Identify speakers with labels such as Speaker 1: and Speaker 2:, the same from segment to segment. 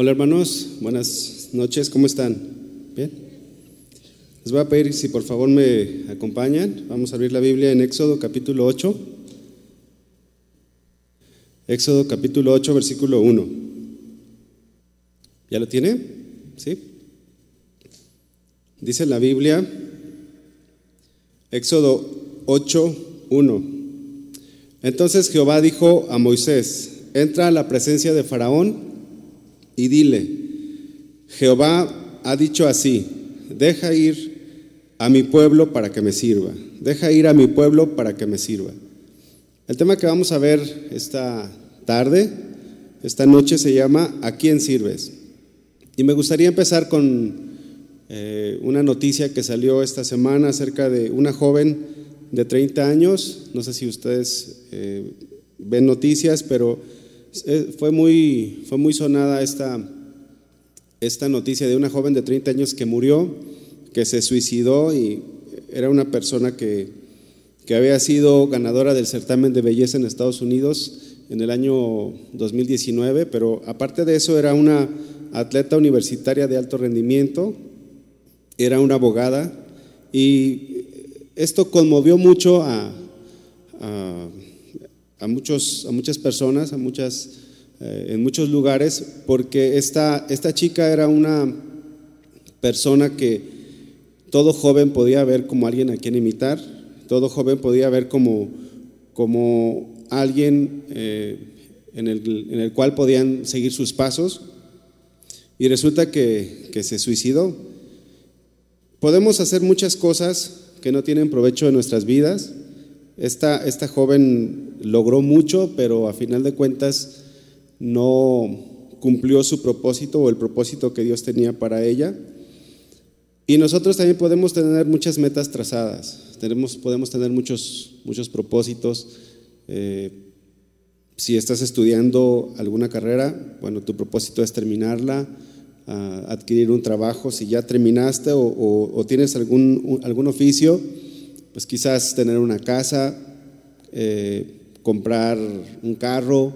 Speaker 1: Hola hermanos, buenas noches, ¿cómo están? ¿Bien? Les voy a pedir si por favor me acompañan. Vamos a abrir la Biblia en Éxodo capítulo 8. Éxodo capítulo 8, versículo 1. ¿Ya lo tiene? ¿Sí? Dice la Biblia, Éxodo 8, 1. Entonces Jehová dijo a Moisés, entra a la presencia de Faraón y dile, Jehová ha dicho así, deja ir a mi pueblo para que me sirva, deja ir a mi pueblo para que me sirva. El tema que vamos a ver esta tarde, esta noche, se llama ¿A quién sirves? Y me gustaría empezar con eh, una noticia que salió esta semana acerca de una joven de 30 años, no sé si ustedes eh, ven noticias, pero fue muy, fue muy sonada esta, esta noticia de una joven de 30 años que murió, que se suicidó y era una persona que, que había sido ganadora del certamen de belleza en Estados Unidos en el año 2019, pero aparte de eso era una atleta universitaria de alto rendimiento, era una abogada y esto conmovió mucho a, a a, muchos, a muchas personas, a muchas, eh, en muchos lugares, porque esta, esta chica era una persona que todo joven podía ver como alguien a quien imitar, todo joven podía ver como, como alguien eh, en, el, en, el, cual podían seguir sus pasos, y resulta que, que se suicidó. Podemos hacer muchas cosas que no tienen provecho en nuestras vidas, esta, esta joven logró mucho, pero a final de cuentas no cumplió su propósito o el propósito que Dios tenía para ella. Y nosotros también podemos tener muchas metas trazadas, Tenemos, podemos tener muchos, muchos propósitos. Eh, si estás estudiando alguna carrera, bueno, tu propósito es terminarla, adquirir un trabajo. Si ya terminaste o, o tienes algún, algún oficio, pues quizás tener una casa, eh, comprar un carro,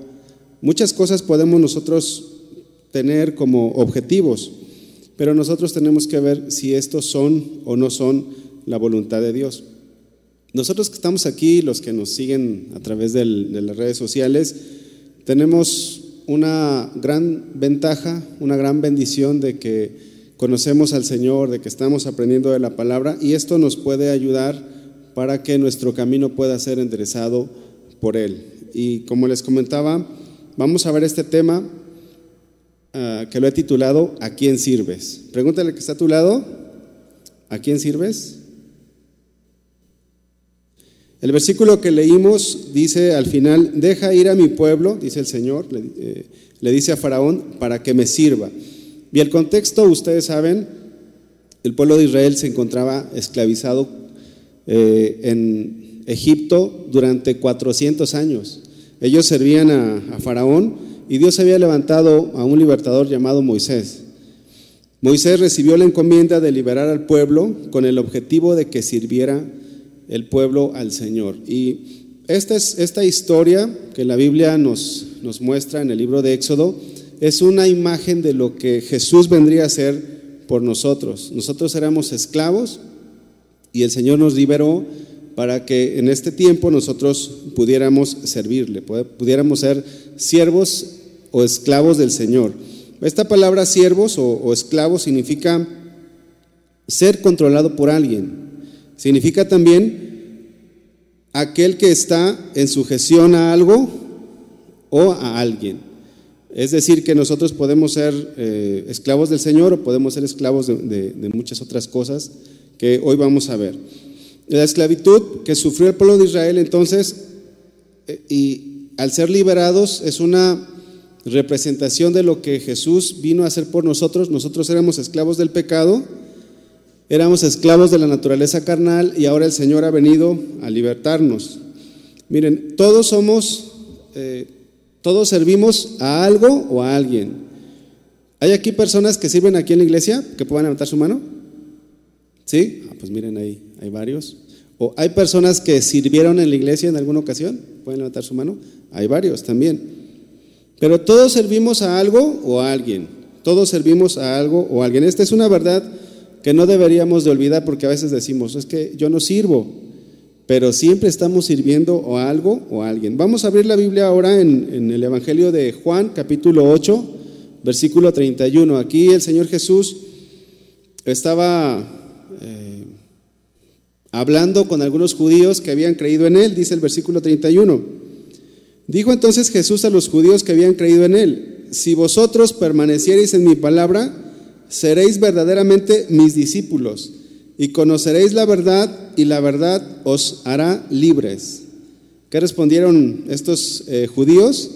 Speaker 1: muchas cosas podemos nosotros tener como objetivos, pero nosotros tenemos que ver si estos son o no son la voluntad de Dios. Nosotros que estamos aquí, los que nos siguen a través de las redes sociales, tenemos una gran ventaja, una gran bendición de que conocemos al Señor, de que estamos aprendiendo de la palabra y esto nos puede ayudar para que nuestro camino pueda ser enderezado por Él. Y como les comentaba, vamos a ver este tema uh, que lo he titulado ¿A quién sirves? Pregúntale que está a tu lado, ¿a quién sirves? El versículo que leímos dice al final, deja ir a mi pueblo, dice el Señor, le, eh, le dice a Faraón, para que me sirva. Y el contexto, ustedes saben, el pueblo de Israel se encontraba esclavizado eh, en Egipto durante 400 años. Ellos servían a, Faraón y Dios había levantado a un libertador llamado Moisés. Moisés recibió la encomienda de liberar al pueblo con el objetivo de que sirviera el pueblo al Señor. Y esta, es, esta historia que la Biblia nos, nos muestra en el libro de Éxodo es una imagen de lo que Jesús vendría a ser por nosotros. Nosotros éramos esclavos, y el Señor nos liberó para que en este tiempo nosotros pudiéramos servirle, pudiéramos ser siervos o esclavos del Señor. Esta palabra siervos o, esclavos significa ser controlado por alguien. Significa también aquel que está en sujeción a algo o a alguien. Es decir, que nosotros podemos ser eh, esclavos del Señor o podemos ser esclavos de muchas otras cosas que hoy vamos a ver. La esclavitud que sufrió el pueblo de Israel entonces, eh, y al ser liberados, es una representación de lo que Jesús vino a hacer por nosotros. Nosotros éramos esclavos del pecado, éramos esclavos de la naturaleza carnal y ahora el Señor ha venido a libertarnos. Miren, todos somos, eh, todos servimos a algo o a alguien. ¿Hay aquí personas que sirven aquí en la iglesia que puedan levantar su mano? ¿Sí? Ah, pues miren ahí, hay varios. ¿O hay personas que sirvieron en la iglesia en alguna ocasión? ¿Pueden levantar su mano? Hay varios también. Pero todos servimos a algo o a alguien. Todos servimos a algo o a alguien. Esta es una verdad que no deberíamos de olvidar porque a veces decimos, es que yo no sirvo, pero siempre estamos sirviendo a algo o a alguien. Vamos a abrir la Biblia ahora en, el Evangelio de Juan, capítulo 8, versículo 31. Aquí el Señor Jesús estaba eh, hablando con algunos judíos que habían creído en Él, dice el versículo 31. Dijo entonces Jesús a los judíos que habían creído en Él, si vosotros permaneciereis en mi palabra, seréis verdaderamente mis discípulos y conoceréis la verdad y la verdad os hará libres. ¿Qué respondieron estos eh, judíos?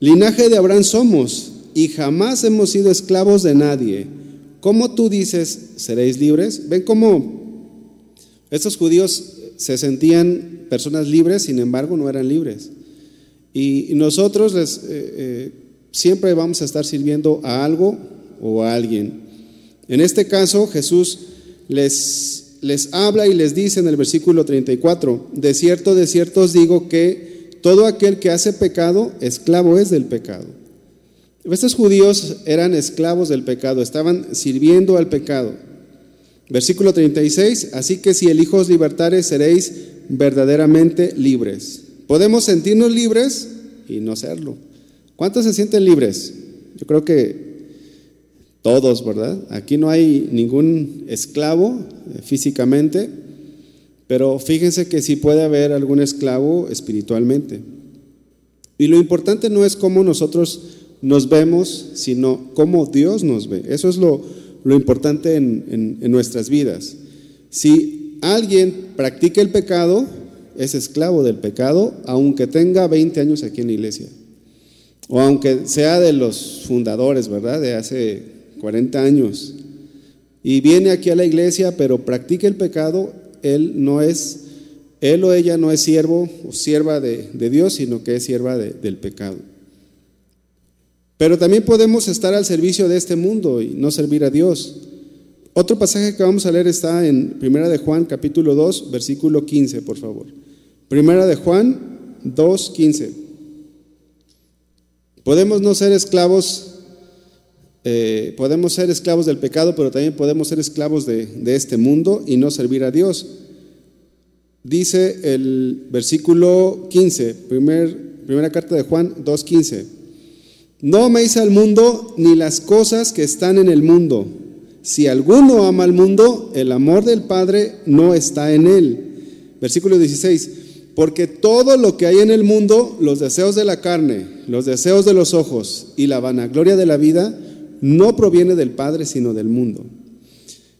Speaker 1: Linaje de Abraham somos y jamás hemos sido esclavos de nadie. ¿Cómo tú dices, seréis libres? ¿Ven cómo estos judíos se sentían personas libres, sin embargo no eran libres? Y nosotros eh, eh, siempre vamos a estar sirviendo a algo o a alguien. En este caso, Jesús les, les habla y les dice en el versículo 34, de cierto, de cierto os digo que todo aquel que hace pecado, esclavo es del pecado. Estos judíos eran esclavos del pecado, estaban sirviendo al pecado. Versículo 36, así que si el Hijo libertare, seréis verdaderamente libres. Podemos sentirnos libres y no serlo. ¿Cuántos se sienten libres? Yo creo que todos, ¿verdad? Aquí no hay ningún esclavo eh, físicamente, pero fíjense que sí puede haber algún esclavo espiritualmente. Y lo importante no es cómo nosotros nos vemos, sino cómo Dios nos ve. Eso es lo, importante en, en nuestras vidas. Si alguien practica el pecado, es esclavo del pecado, aunque tenga 20 años aquí en la iglesia. O aunque sea de los fundadores, ¿verdad? De hace 40 años, y viene aquí a la iglesia, pero practica el pecado, él no es, él o ella no es siervo o sierva de, Dios, sino que es sierva del pecado. Pero también podemos estar al servicio de este mundo y no servir a Dios. Otro pasaje que vamos a leer está en Primera de Juan, capítulo 2, versículo 15, por favor. Primera de Juan 2, 15. Podemos no ser esclavos eh, podemos ser esclavos del pecado, pero también podemos ser esclavos de, este mundo y no servir a Dios. Dice el versículo 15, primera carta de Juan 2.15. No améis al mundo ni las cosas que están en el mundo. Si alguno ama al mundo, el amor del Padre no está en él. Versículo 16. Porque todo lo que hay en el mundo, los deseos de la carne, los deseos de los ojos y la vanagloria de la vida, no proviene del Padre, sino del mundo.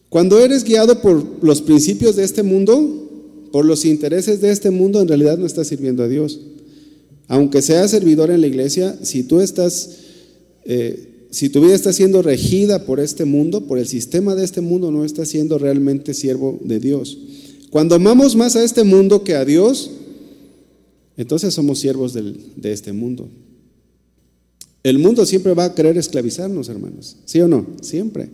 Speaker 1: Cuando eres guiado por los principios de este mundo, por los intereses de este mundo, en realidad no estás sirviendo a Dios. Aunque seas servidor en la iglesia, si tú estás, eh, si tu vida está siendo regida por este mundo, por el sistema de este mundo, no estás siendo realmente siervo de Dios. Cuando amamos más a este mundo que a Dios, entonces somos siervos de este mundo. El mundo siempre va a querer esclavizarnos, hermanos. ¿Sí o no? Siempre.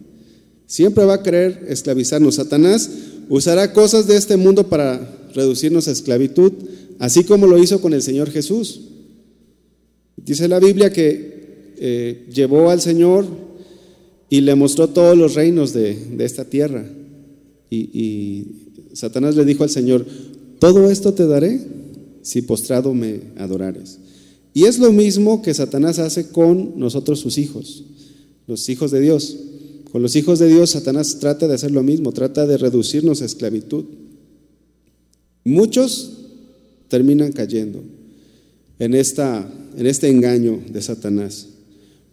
Speaker 1: Siempre va a querer esclavizarnos. Satanás usará cosas de este mundo para reducirnos a esclavitud, así como lo hizo con el Señor Jesús. Dice la Biblia que eh, llevó al Señor y le mostró todos los reinos de, esta tierra. Y Satanás le dijo al Señor, todo esto te daré si postrado me adorares. Y es lo mismo que Satanás hace con nosotros sus hijos, los hijos de Dios. Con los hijos de Dios Satanás trata de hacer lo mismo, trata de reducirnos a esclavitud. Muchos terminan cayendo en, esta, en este engaño de Satanás.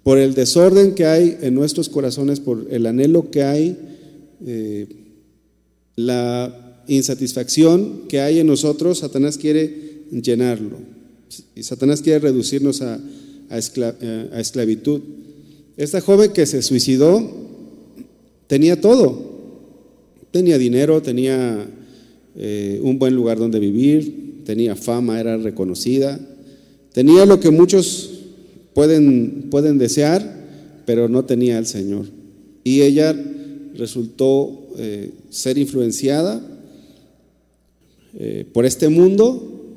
Speaker 1: Por el desorden que hay en nuestros corazones, por el anhelo que hay, eh, la insatisfacción que hay en nosotros, Satanás quiere llenarlo. Y Satanás quiere reducirnos a, eh, a, esclavitud. Esta joven que se suicidó tenía todo. Tenía dinero, tenía eh, un buen lugar donde vivir, tenía fama, era reconocida. Tenía lo que muchos pueden, pueden desear, pero no tenía al Señor. Y ella resultó eh, ser influenciada por este mundo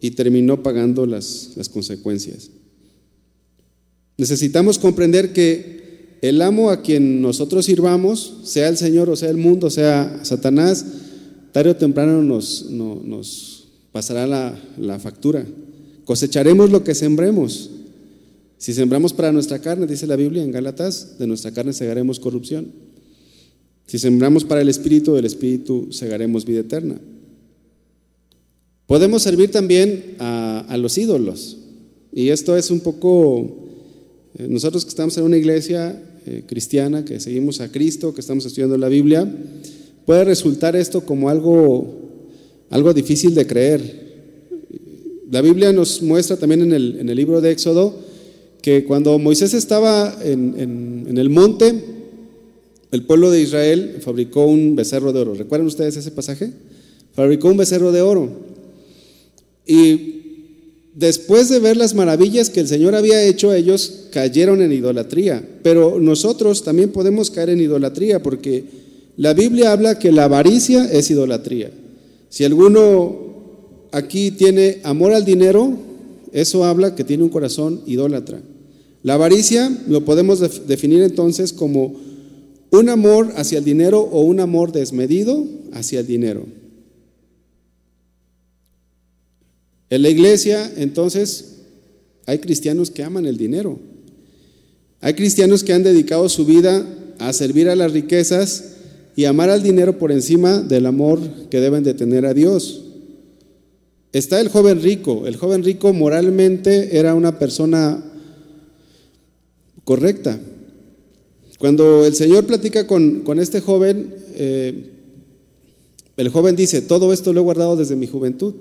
Speaker 1: y terminó pagando las, consecuencias. Necesitamos comprender que el amo a quien nosotros sirvamos, sea el Señor o sea el mundo, sea Satanás, tarde o temprano nos pasará la, la factura. Cosecharemos lo que sembremos. Si sembramos para nuestra carne, dice la Biblia en Gálatas, de nuestra carne segaremos corrupción. Si sembramos para el Espíritu, del Espíritu segaremos vida eterna. Podemos servir también a, los ídolos. Y esto es un poco, eh, nosotros que estamos en una iglesia eh, cristiana, que seguimos a Cristo, que estamos estudiando la Biblia, puede resultar esto como algo, algo difícil de creer. La Biblia nos muestra también en el, libro de Éxodo que cuando Moisés estaba en, en, el monte, el pueblo de Israel fabricó un becerro de oro. ¿Recuerdan ustedes ese pasaje? Fabricó un becerro de oro. Y después de ver las maravillas que el Señor había hecho, ellos cayeron en idolatría. Pero nosotros también podemos caer en idolatría porque la Biblia habla que la avaricia es idolatría. Si alguno aquí tiene amor al dinero, eso habla que tiene un corazón idólatra. La avaricia lo podemos definir entonces como un amor hacia el dinero o un amor desmedido hacia el dinero. En la iglesia, entonces, hay cristianos que aman el dinero. Hay cristianos que han dedicado su vida a servir a las riquezas y amar al dinero por encima del amor que deben de tener a Dios. Está el joven rico. El joven rico moralmente era una persona correcta. Cuando el Señor platica con, este joven, eh, el joven dice, todo esto lo he guardado desde mi juventud.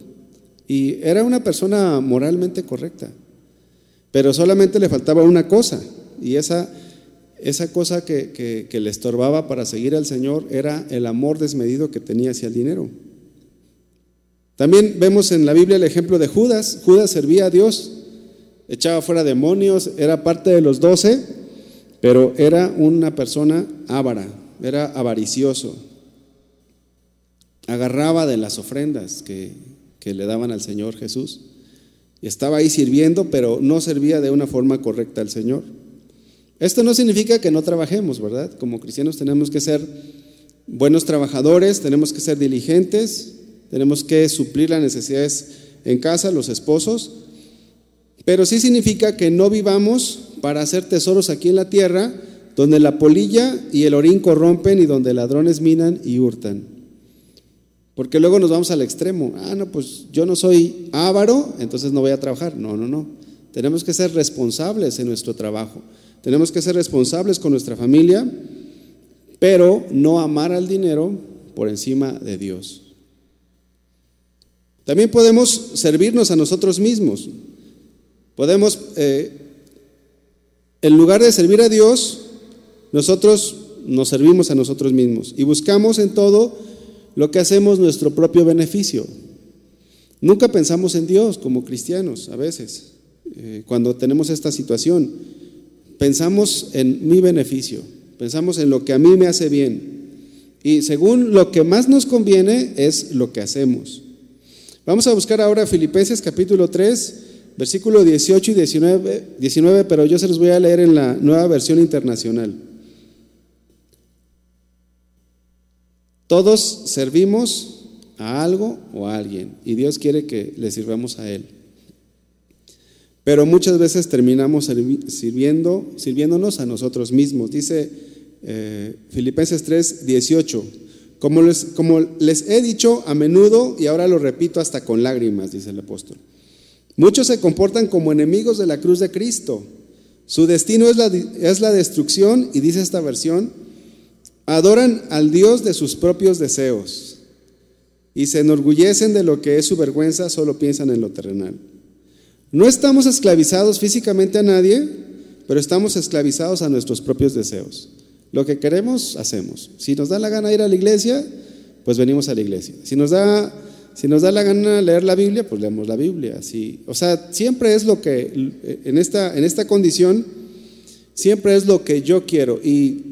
Speaker 1: Y era una persona moralmente correcta. Pero solamente le faltaba una cosa. Y esa, esa cosa que, que le estorbaba para seguir al Señor era el amor desmedido que tenía hacia el dinero. También vemos en la Biblia el ejemplo de Judas. Judas servía a Dios, echaba fuera demonios, era parte de los doce, pero era una persona ávara, era avaricioso. Agarraba de las ofrendas que, que le daban al Señor Jesús. Estaba ahí sirviendo, pero no servía de una forma correcta al Señor. Esto no significa que no trabajemos, ¿verdad? Como cristianos tenemos que ser buenos trabajadores, tenemos que ser diligentes, tenemos que suplir las necesidades en casa, los esposos, pero sí significa que no vivamos para hacer tesoros aquí en la tierra, donde la polilla y el orín corrompen y donde ladrones minan y hurtan. Porque luego nos vamos al extremo. Ah, no, pues yo no soy avaro, entonces no voy a trabajar. No, no, no. Tenemos que ser responsables en nuestro trabajo. Tenemos que ser responsables con nuestra familia, pero no amar al dinero por encima de Dios. También podemos servirnos a nosotros mismos. Podemos, eh, en lugar de servir a Dios, nosotros nos servimos a nosotros mismos y buscamos en todo lo que hacemos nuestro propio beneficio. Nunca pensamos en Dios como cristianos a veces, eh, cuando tenemos esta situación. Pensamos en mi beneficio, pensamos en lo que a mí me hace bien. Y según lo que más nos conviene es lo que hacemos. Vamos a buscar ahora Filipenses capítulo 3, versículo 18 y 19, 19, pero yo se los voy a leer en la nueva versión internacional. Todos servimos a algo o a alguien y Dios quiere que le sirvamos a Él. Pero muchas veces terminamos sirviendo, sirviéndonos a nosotros mismos. Dice eh, Filipenses 3, 18. Como les, he dicho a menudo y ahora lo repito hasta con lágrimas, dice el apóstol. Muchos se comportan como enemigos de la cruz de Cristo. Su destino es la, es la destrucción y dice esta versión, adoran al Dios de sus propios deseos y se enorgullecen de lo que es su vergüenza, solo piensan en lo terrenal. No estamos esclavizados físicamente a nadie, pero estamos esclavizados a nuestros propios deseos. Lo que queremos, hacemos. Si nos da la gana ir a la iglesia, pues venimos a la iglesia. Si nos da, si nos da la gana leer la Biblia, pues leemos la Biblia. o sea, siempre es lo que, en esta, en esta condición, siempre es lo que yo quiero. Y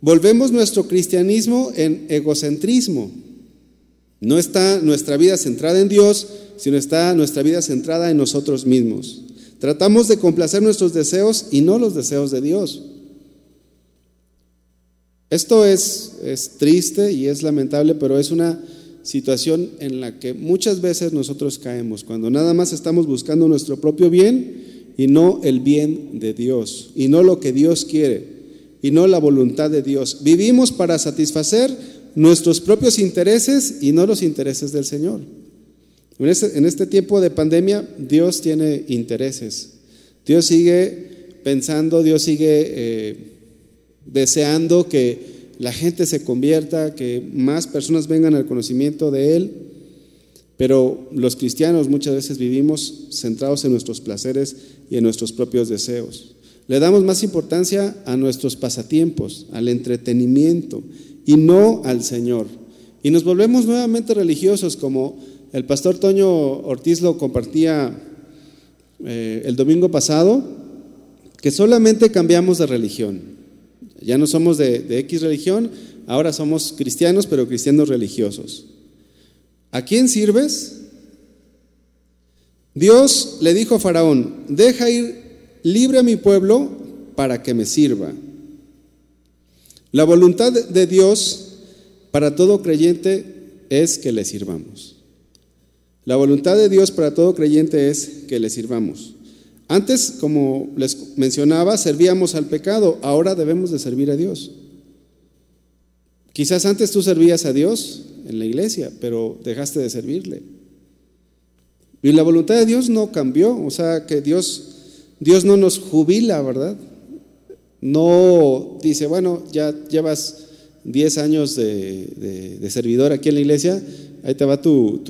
Speaker 1: volvemos nuestro cristianismo en egocentrismo. No está nuestra vida centrada en Dios, sino está nuestra vida centrada en nosotros mismos. Tratamos de complacer nuestros deseos y no los deseos de Dios. Esto es, es triste y es lamentable, pero es una situación en la que muchas veces nosotros caemos, cuando nada más estamos buscando nuestro propio bien y no el bien de Dios, y no lo que Dios quiere, y no la voluntad de Dios. Vivimos para satisfacer nuestros propios intereses y no los intereses del Señor. En este, en este tiempo de pandemia, Dios tiene intereses. Dios sigue pensando, Dios sigue eh, deseando que la gente se convierta, que más personas vengan al conocimiento de Él. Pero los cristianos muchas veces vivimos centrados en nuestros placeres y en nuestros propios deseos. Le damos más importancia a nuestros pasatiempos, al entretenimiento y no al Señor. Y nos volvemos nuevamente religiosos como el pastor Toño Ortiz lo compartía eh, el domingo pasado, que solamente cambiamos de religión. Ya no somos de, de X religión, ahora somos cristianos, pero cristianos religiosos. ¿A quién sirves? Dios le dijo a Faraón, deja ir libre a mi pueblo para que me sirva. La voluntad de Dios para todo creyente es que le sirvamos. La voluntad de Dios para todo creyente es que le sirvamos. Antes, como les mencionaba, servíamos al pecado, ahora debemos de servir a Dios. Quizás antes tú servías a Dios en la iglesia, pero dejaste de servirle. Y la voluntad de Dios no cambió, o sea que Dios, Dios no nos jubila, ¿verdad? No dice, bueno, ya llevas 10 años de, de servidor aquí en la iglesia, ahí te va tu,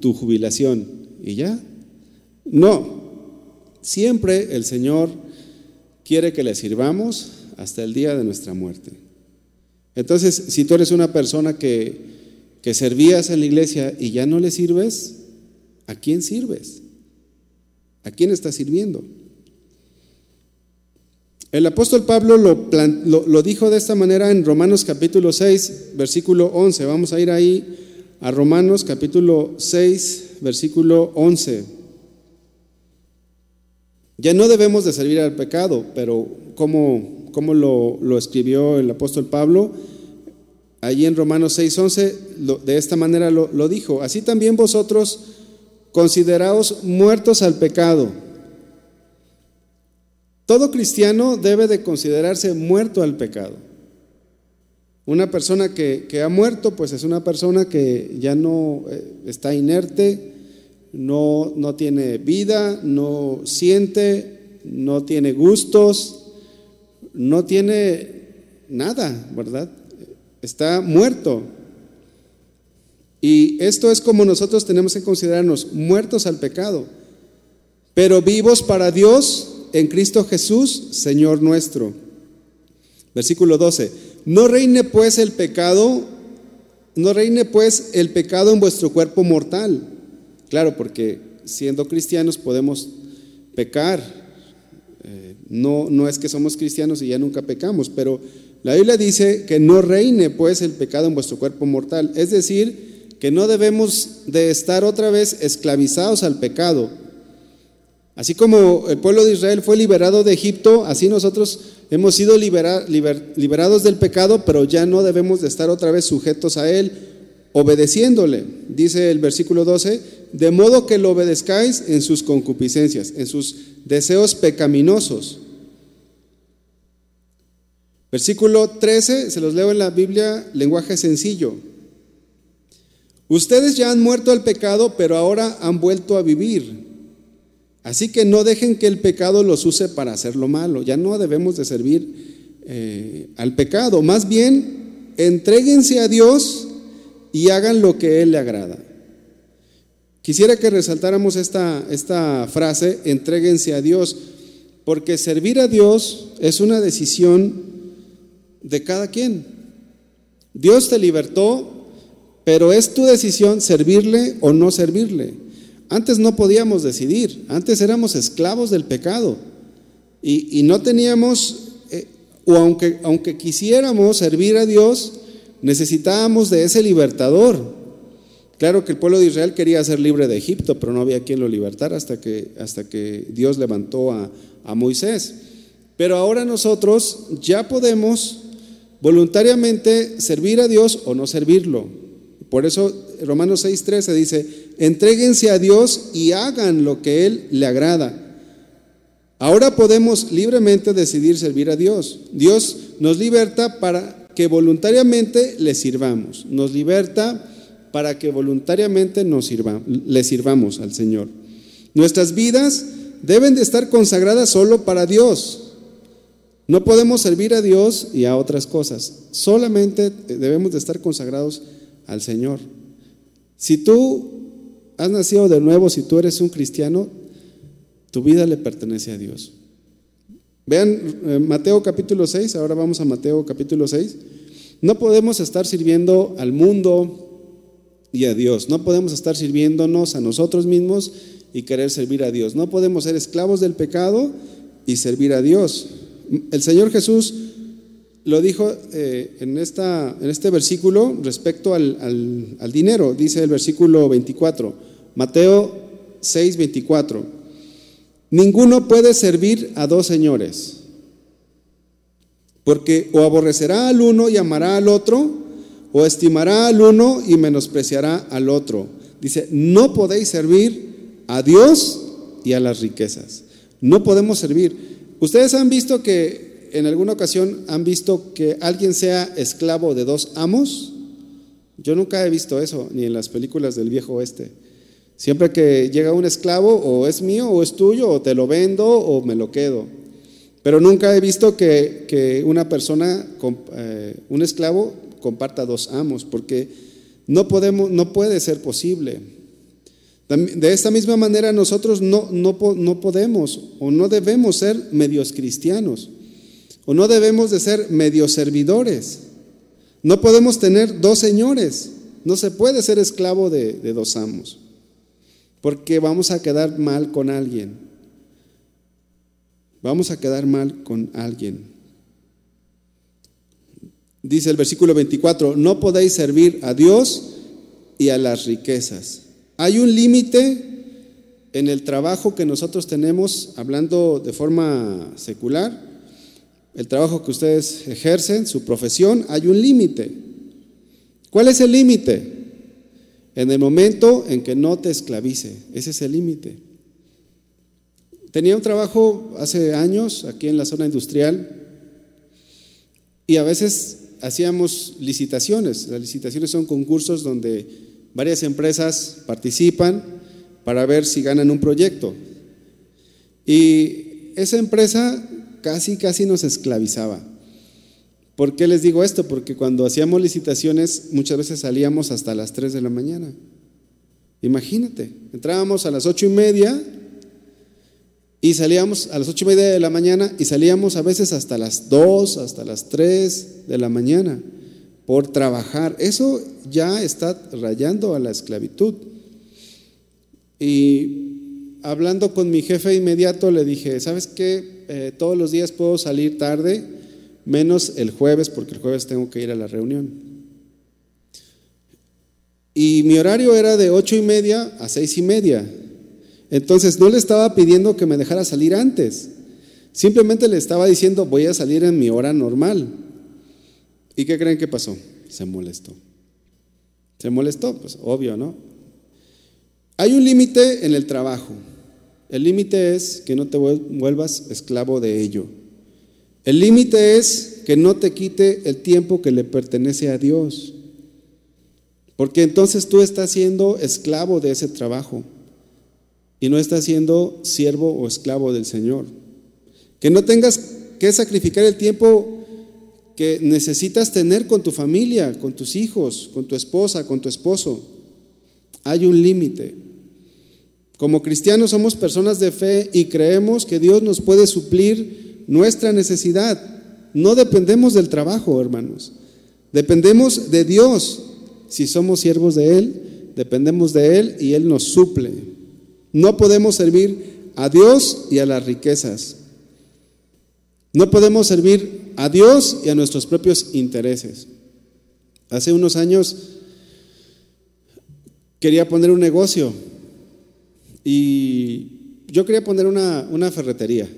Speaker 1: tu, jubilación y ya. No, siempre el Señor quiere que le sirvamos hasta el día de nuestra muerte. Entonces, si tú eres una persona que, que servías en la iglesia y ya no le sirves, ¿a quién sirves? ¿A quién estás sirviendo? El apóstol Pablo lo, lo, dijo de esta manera en Romanos capítulo 6, versículo 11. Vamos a ir ahí a Romanos capítulo 6, versículo 11. Ya no debemos de servir al pecado, pero como, como lo, lo, escribió el apóstol Pablo, allí en Romanos 6, 11, de esta manera lo dijo. Así también vosotros consideraos muertos al pecado. Todo cristiano debe de considerarse muerto al pecado. Una persona que, ha muerto, pues es una persona que ya no eh, está inerte, no, no tiene vida, no siente, no tiene gustos, no tiene nada, ¿verdad? Está muerto. Y esto es como nosotros tenemos que considerarnos muertos al pecado, pero vivos para Dios en Cristo Jesús, Señor nuestro. Versículo 12. No reine pues el pecado, no reine pues el pecado en vuestro cuerpo mortal. Claro, porque siendo cristianos podemos pecar. Eh, no, no es que somos cristianos y ya nunca pecamos, pero la Biblia dice que no reine pues el pecado en vuestro cuerpo mortal. Es decir, que no debemos de estar otra vez esclavizados al pecado. Así como el pueblo de Israel fue liberado de Egipto, así nosotros hemos sido liberados del pecado, pero ya no debemos de estar otra vez sujetos a él, obedeciéndole. Dice el versículo 12, de modo que lo obedezcáis en sus concupiscencias, en sus deseos pecaminosos. Versículo 13, se los leo en la Biblia, lenguaje sencillo. Ustedes ya han muerto al pecado, pero ahora han vuelto a vivir. Así que no dejen que el pecado los use para hacer lo malo. Ya no debemos de servir eh, al pecado. Más bien, entréguense a Dios y hagan lo que Él le agrada. Quisiera que resaltáramos esta, esta frase, entréguense a Dios, porque servir a Dios es una decisión de cada quien. Dios te libertó, pero es tu decisión servirle o no servirle. Antes no podíamos decidir, antes éramos esclavos del pecado y, no teníamos, eh, o aunque, aunque quisiéramos servir a Dios, necesitábamos de ese libertador. Claro que el pueblo de Israel quería ser libre de Egipto, pero no había quien lo libertara hasta que, hasta que Dios levantó a, a Moisés. Pero ahora nosotros ya podemos voluntariamente servir a Dios o no servirlo. Por eso Romanos 6:13 dice, entréguense a Dios y hagan lo que Él le agrada. Ahora podemos libremente decidir servir a Dios. Dios nos liberta para que voluntariamente le sirvamos. Nos liberta para que voluntariamente nos le sirvamos al Señor. Nuestras vidas deben de estar consagradas solo para Dios. No podemos servir a Dios y a otras cosas. Solamente debemos de estar consagrados al Señor. Si tú has nacido de nuevo, si tú eres un cristiano, tu vida le pertenece a Dios. Vean eh, Mateo capítulo 6, ahora vamos a Mateo capítulo 6. No podemos estar sirviendo al mundo y a Dios. No podemos estar sirviéndonos a nosotros mismos y querer servir a Dios. No podemos ser esclavos del pecado y servir a Dios. El Señor Jesús lo dijo eh, en, esta, en este versículo respecto al, al dinero. Dice el versículo 24, Mateo 6, 24. Ninguno puede servir a dos señores, porque o aborrecerá al uno y amará al otro, o estimará al uno y menospreciará al otro. Dice, no podéis servir a Dios y a las riquezas. No podemos servir. Ustedes han visto que en alguna ocasión han visto que alguien sea esclavo de dos amos. Yo nunca he visto eso, ni en las películas del viejo oeste. Siempre que llega un esclavo, o es mío, o es tuyo, o te lo vendo, o me lo quedo. Pero nunca he visto que, una persona, eh, un esclavo, comparta dos amos, porque no, podemos, no puede ser posible. De esta misma manera nosotros no, no, no podemos o no debemos ser medios cristianos o no debemos de ser medios servidores. No podemos tener dos señores. No se puede ser esclavo de, de dos amos porque vamos a quedar mal con alguien. Vamos a quedar mal con alguien. Dice el versículo 24, no podéis servir a Dios y a las riquezas. Hay un límite en el trabajo que nosotros tenemos, hablando de forma secular, el trabajo que ustedes ejercen, su profesión, hay un límite. ¿Cuál es el límite? En el momento en que no te esclavice, ese es el límite. Tenía un trabajo hace años aquí en la zona industrial y a veces hacíamos licitaciones. Las licitaciones son concursos donde varias empresas participan para ver si ganan un proyecto. Y esa empresa casi, casi nos esclavizaba. ¿Por qué les digo esto? Porque cuando hacíamos licitaciones muchas veces salíamos hasta las 3 de la mañana. Imagínate, entrábamos a las ocho y media y salíamos a las ocho y media de la mañana y salíamos a veces hasta las 2, hasta las 3 de la mañana por trabajar. Eso ya está rayando a la esclavitud. Y hablando con mi jefe inmediato le dije, ¿sabes qué? Eh, todos los días puedo salir tarde, menos el jueves, porque el jueves tengo que ir a la reunión. Y mi horario era de ocho y media a seis y media. Entonces no le estaba pidiendo que me dejara salir antes. Simplemente le estaba diciendo, voy a salir en mi hora normal. ¿Y qué creen que pasó? Se molestó. Se molestó, pues obvio, ¿no? Hay un límite en el trabajo. El límite es que no te vuelvas esclavo de ello. El límite es que no te quite el tiempo que le pertenece a Dios. Porque entonces tú estás siendo esclavo de ese trabajo y no estás siendo siervo o esclavo del Señor. Que no tengas que sacrificar el tiempo que necesitas tener con tu familia, con tus hijos, con tu esposa, con tu esposo. Hay un límite. Como cristianos somos personas de fe y creemos que Dios nos puede suplir nuestra necesidad. No dependemos del trabajo, hermanos. Dependemos de Dios. Si somos siervos de Él, dependemos de Él y Él nos suple. No podemos servir a Dios y a las riquezas. No podemos servir a Dios y a nuestros propios intereses. Hace unos años quería poner un negocio y yo quería poner una, una ferretería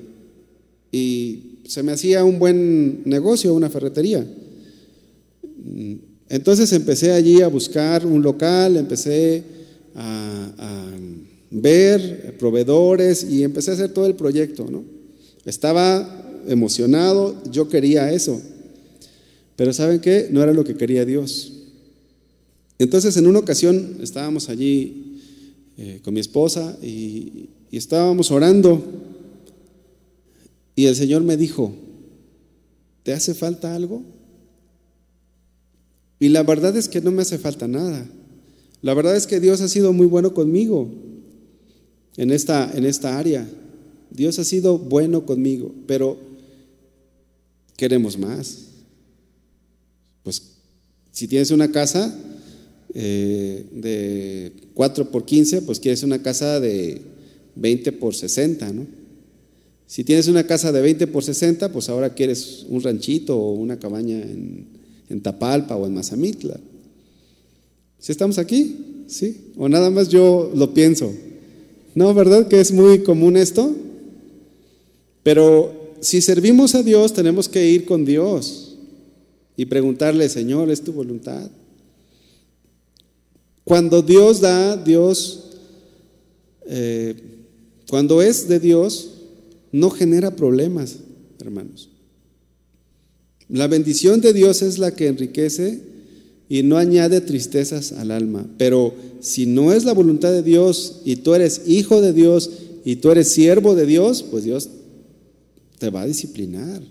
Speaker 1: y se me hacía un buen negocio, una ferretería. Entonces empecé allí a buscar un local, empecé a, a ver proveedores y empecé a hacer todo el proyecto, ¿no? Estaba emocionado, yo quería eso. Pero ¿saben qué? No era lo que quería Dios. Entonces en una ocasión estábamos allí eh, con mi esposa y, y estábamos orando y el Señor me dijo, ¿te hace falta algo? Y la verdad es que no me hace falta nada. La verdad es que Dios ha sido muy bueno conmigo en esta, en esta área. Dios ha sido bueno conmigo, pero queremos más. Pues si tienes una casa eh, de 4 por 15, pues quieres una casa de 20 por 60, ¿no? Si tienes una casa de 20 por 60, pues ahora quieres un ranchito o una cabaña en, Tapalpa o en Mazamitla. ¿Sí estamos aquí? ¿Sí? ¿O nada más yo lo pienso? No, ¿verdad que es muy común esto? Pero si servimos a Dios, tenemos que ir con Dios y preguntarle, Señor, ¿es tu voluntad? Cuando Dios da, Dios, eh, cuando es de Dios, no genera problemas, hermanos. La bendición de Dios es la que enriquece y no añade tristezas al alma. Pero si no es la voluntad de Dios y tú eres hijo de Dios y tú eres siervo de Dios, pues Dios te va a disciplinar,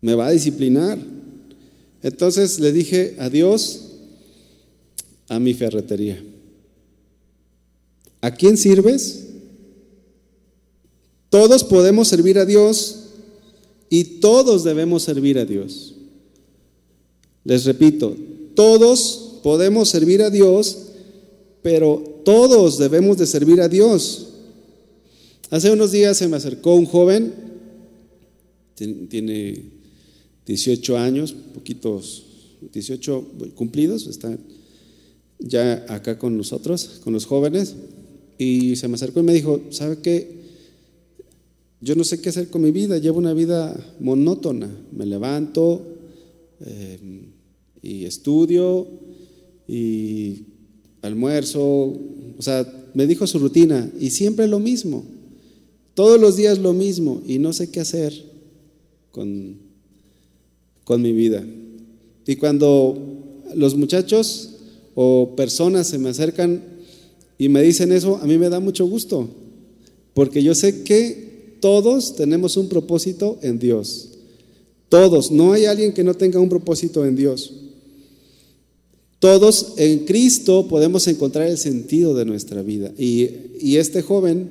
Speaker 1: me va a disciplinar. Entonces le dije adiós a mi ferretería. ¿A quién sirves? Todos podemos servir a Dios y todos debemos servir a Dios. Les repito, todos podemos servir a Dios, pero todos debemos de servir a Dios. Hace unos días se me acercó un joven tiene 18 años, poquitos, 18 cumplidos, está ya acá con nosotros, con los jóvenes, y se me acercó y me dijo, ¿sabe qué? Yo no sé qué hacer con mi vida, llevo una vida monótona, me levanto eh, y estudio y almuerzo, o sea, me dijo su rutina y siempre lo mismo, todos los días lo mismo y no sé qué hacer con, con mi vida. Y cuando los muchachos o personas se me acercan y me dicen eso, a mí me da mucho gusto, porque yo sé que todos tenemos un propósito en Dios. Todos, no hay alguien que no tenga un propósito en Dios. Todos en Cristo podemos encontrar el sentido de nuestra vida. Y, y este joven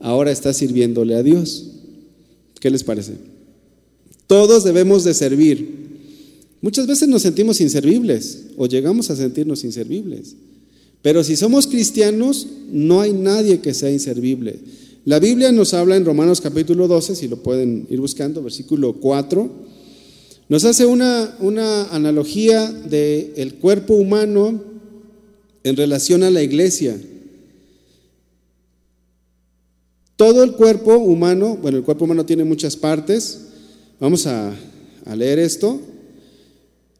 Speaker 1: ahora está sirviéndole a Dios. ¿Qué les parece? Todos debemos de servir. Muchas veces nos sentimos inservibles o llegamos a sentirnos inservibles. Pero si somos cristianos, no hay nadie que sea inservible. La Biblia nos habla en Romanos capítulo 12, si lo pueden ir buscando, versículo 4, nos hace una, una analogía del el cuerpo humano en relación a la iglesia. Todo el cuerpo humano, bueno, el cuerpo humano tiene muchas partes, Vamos a, leer esto.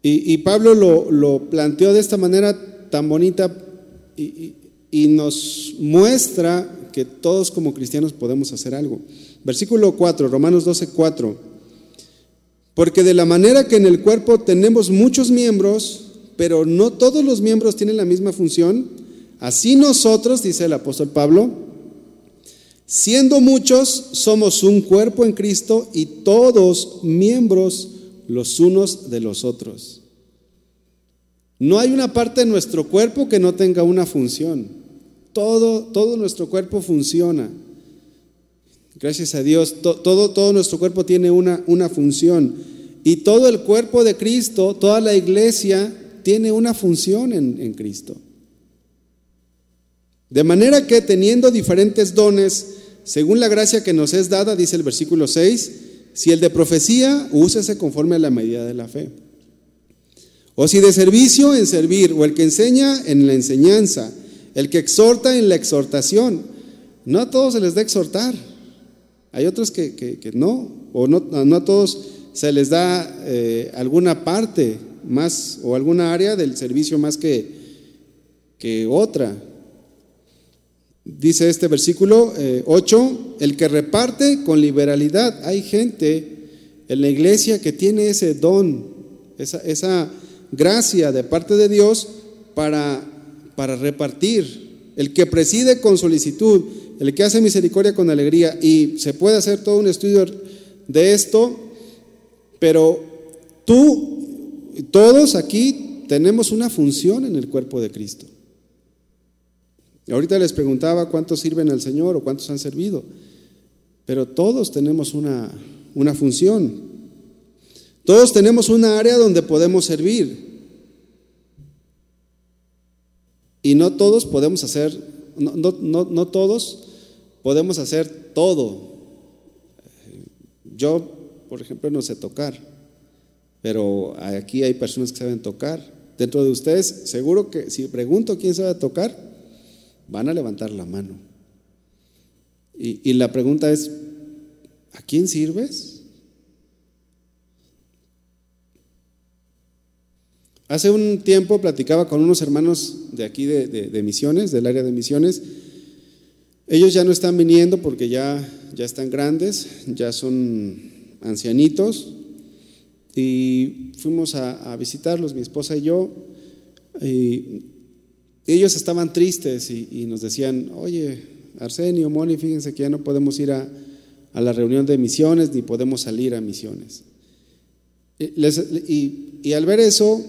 Speaker 1: Y, Pablo lo, planteó de esta manera tan bonita y, y nos muestra que todos como cristianos podemos hacer algo. Versículo 4, Romanos 12, 4. Porque de la manera que en el cuerpo tenemos muchos miembros, pero no todos los miembros tienen la misma función, así nosotros, dice el apóstol Pablo, Siendo muchos, somos un cuerpo en Cristo y todos miembros los unos de los otros. No hay una parte de nuestro cuerpo que no tenga una función. Todo, todo nuestro cuerpo funciona. Gracias a Dios, todo, todo nuestro cuerpo tiene una, una función. Y todo el cuerpo de Cristo, toda la iglesia, tiene una función en, en Cristo. De manera que teniendo diferentes dones, según la gracia que nos es dada, dice el versículo 6, si el de profecía, úsese conforme a la medida de la fe. O si de servicio, en servir, o el que enseña, en la enseñanza, el que exhorta, en la exhortación. No a todos se les da exhortar. Hay otros que, no, o no, a todos se les da eh, alguna parte más o alguna área del servicio más que, que otra. Dice este versículo 8, eh, el que reparte con liberalidad. Hay gente en la iglesia que tiene ese don, esa, esa gracia de parte de Dios para, para repartir. El que preside con solicitud, el que hace misericordia con alegría. Y se puede hacer todo un estudio de esto, pero tú, todos aquí tenemos una función en el cuerpo de Cristo. Ahorita les preguntaba cuántos sirven al Señor o cuántos han servido, pero todos tenemos una, una función. Todos tenemos una área donde podemos servir. Y no todos podemos hacer, no, no, no todos podemos hacer todo. Yo, por ejemplo, no sé tocar, pero aquí hay personas que saben tocar. Dentro de ustedes, seguro que si pregunto quién sabe tocar, van a levantar la mano. Y, y la pregunta es, ¿a quién sirves? Hace un tiempo platicaba con unos hermanos de aquí de, misiones, del área de misiones. Ellos ya no están viniendo porque ya, ya están grandes, ya son ancianitos. Y fuimos a, visitarlos, mi esposa y yo. Y ellos estaban tristes y, nos decían, oye, Arsenio, Moni, fíjense que ya no podemos ir a, la reunión de misiones ni podemos salir a misiones. y al ver eso,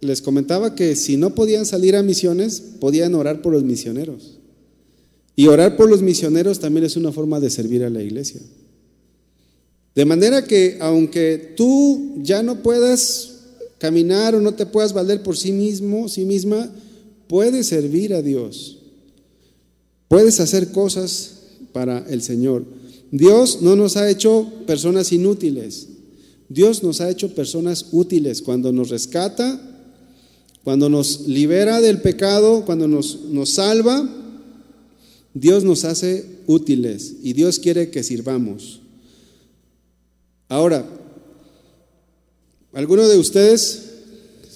Speaker 1: les comentaba que si no podían salir a misiones, podían orar por los misioneros. Y orar por los misioneros también es una forma de servir a la iglesia. De manera que aunque tú ya no puedas caminar o no te puedas valer por sí mismo, sí misma, puedes servir a Dios. Puedes hacer cosas para el Señor. Dios no nos ha hecho personas inútiles. Dios nos ha hecho personas útiles. Cuando nos rescata, cuando nos libera del pecado, cuando nos, nos salva, Dios nos hace útiles y Dios quiere que sirvamos. Ahora, alguno de ustedes